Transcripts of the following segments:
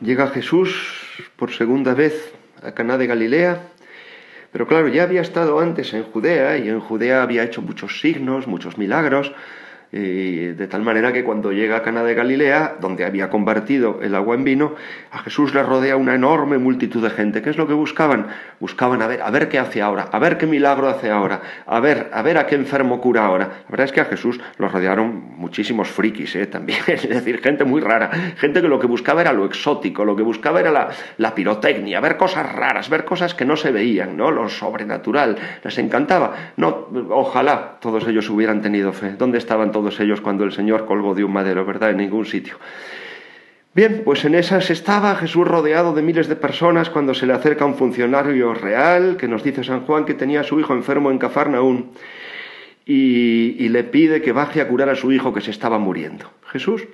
Llega Jesús por segunda vez a Caná de Galilea, pero claro, ya había estado antes en Judea y en Judea había hecho muchos signos, muchos milagros, de tal manera que cuando llega a Cana de Galilea, donde había convertido el agua en vino, a Jesús le rodea una enorme multitud de gente. ¿Qué es lo que buscaban? Buscaban a ver, a ver qué hace ahora, a ver qué milagro hace ahora, a ver, a ver a qué enfermo cura ahora. La verdad es que a Jesús lo rodearon muchísimos frikis, ¿eh? también, es decir, gente muy rara, gente que lo que buscaba era lo exótico, lo que buscaba era la, la pirotecnia, ver cosas raras, ver cosas que no se veían, ¿no? Lo sobrenatural, les encantaba. No, ojalá todos ellos hubieran tenido fe. ¿Dónde estaban todos? Ellos cuando el Señor colgó de un madero, ¿verdad? En ningún sitio. Bien, pues en esas estaba Jesús rodeado de miles de personas cuando se le acerca un funcionario real que nos dice San Juan que tenía a su hijo enfermo en Cafarnaún y, y le pide que baje a curar a su hijo que se estaba muriendo. Jesús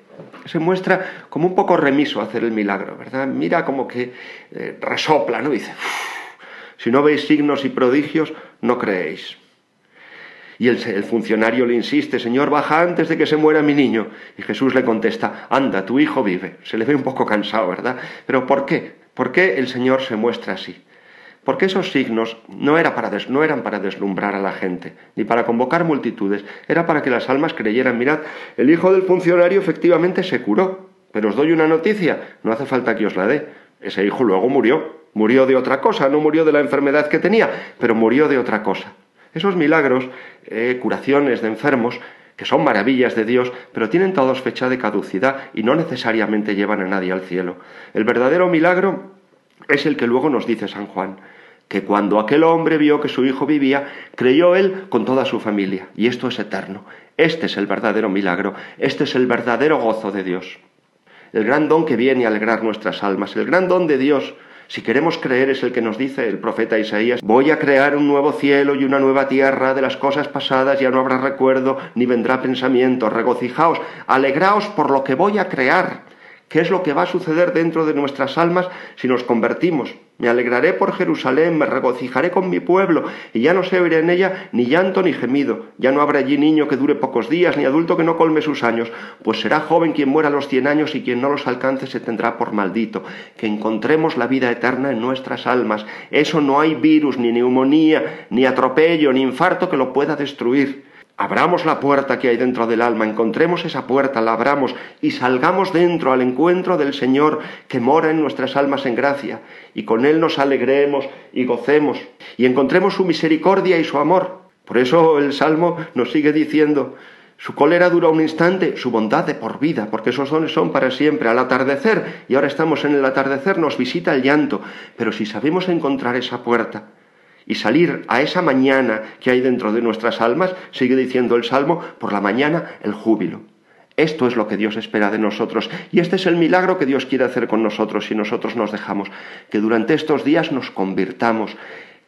se muestra como un poco remiso a hacer el milagro, ¿verdad? Mira como que eh, resopla, ¿no? Dice, si no veis signos y prodigios, no creéis. Y el, funcionario le insiste, Señor, baja antes de que se muera mi niño. Y Jesús le contesta, anda, tu hijo vive. Se le ve un poco cansado, ¿verdad? Pero ¿por qué? ¿Por qué el Señor se muestra así? Porque esos signos no, para no, eran para deslumbrar a la gente, ni para convocar multitudes, era para que las almas creyeran, mirad, el hijo del funcionario efectivamente se curó, pero os doy una noticia, no hace falta que os la dé, ese hijo luego murió, murió de otra cosa, no murió de la enfermedad que tenía, pero murió de otra cosa. Esos milagros, eh, curaciones de enfermos, que son maravillas de Dios, pero tienen todos fecha de caducidad y no necesariamente llevan a nadie al cielo. El verdadero milagro es el que luego nos dice San Juan, que cuando aquel hombre vio que su hijo vivía, creyó él con toda su familia, y esto es eterno. Este es el verdadero milagro, este es el verdadero gozo de Dios. El gran don que viene a alegrar nuestras almas, el gran don de Dios si queremos creer es el que nos dice el profeta Isaías, voy a crear un nuevo cielo y una nueva tierra, de las cosas pasadas ya no habrá recuerdo, ni vendrá pensamiento, regocijaos, alegraos por lo que voy a crear. ¿Qué es lo que va a suceder dentro de nuestras almas si nos convertimos? Me alegraré por Jerusalén, me regocijaré con mi pueblo, y ya no se oirá en ella ni llanto ni gemido. Ya no habrá allí niño que dure pocos días, ni adulto que no colme sus años, pues será joven quien muera a los cien años y quien no los alcance se tendrá por maldito. Que encontremos la vida eterna en nuestras almas. Eso no hay virus, ni neumonía, ni atropello, ni infarto que lo pueda destruir. Abramos la puerta que hay dentro del alma, encontremos esa puerta, la abramos y salgamos dentro al encuentro del Señor que mora en nuestras almas en gracia, y con Él nos alegremos y gocemos, y encontremos su misericordia y su amor. Por eso el Salmo nos sigue diciendo, su cólera dura un instante, su bondad de por vida, porque esos dones son para siempre. Al atardecer, y ahora estamos en el atardecer, nos visita el llanto, pero si sabemos encontrar esa puerta, y salir a esa mañana que hay dentro de nuestras almas, sigue diciendo el Salmo, por la mañana el júbilo. Esto es lo que Dios espera de nosotros y este es el milagro que Dios quiere hacer con nosotros si nosotros nos dejamos, que durante estos días nos convirtamos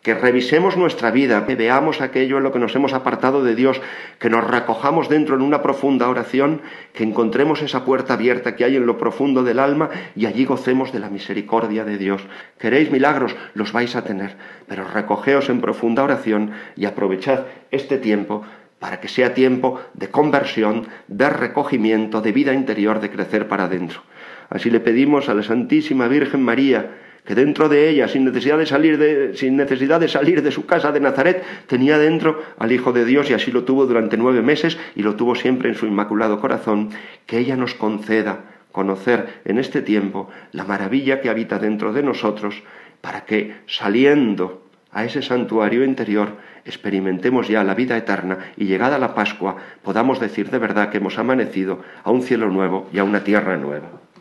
que revisemos nuestra vida, que veamos aquello en lo que nos hemos apartado de Dios, que nos recojamos dentro en una profunda oración, que encontremos esa puerta abierta que hay en lo profundo del alma y allí gocemos de la misericordia de Dios. ¿Queréis milagros? Los vais a tener, pero recogeos en profunda oración y aprovechad este tiempo para que sea tiempo de conversión, de recogimiento, de vida interior, de crecer para adentro. Así le pedimos a la Santísima Virgen María, que dentro de ella, sin necesidad de salir de, sin necesidad de salir de su casa de Nazaret, tenía dentro al Hijo de Dios y así lo tuvo durante nueve meses y lo tuvo siempre en su inmaculado corazón, que ella nos conceda conocer en este tiempo la maravilla que habita dentro de nosotros, para que saliendo a ese santuario interior experimentemos ya la vida eterna y llegada la Pascua podamos decir de verdad que hemos amanecido a un cielo nuevo y a una tierra nueva.